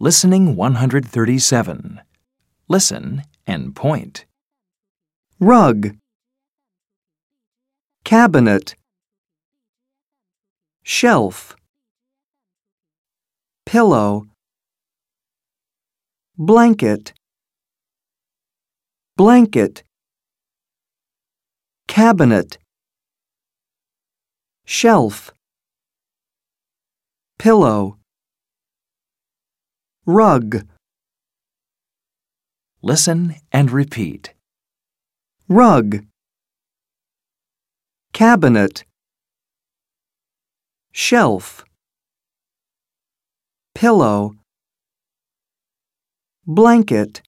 Listening 137. Listen and point. rug, cabinet, shelf, pillow, blanket, blanket, cabinet, shelf, pillow, rug, Listen and repeat. rug, cabinet, shelf, pillow, blanket,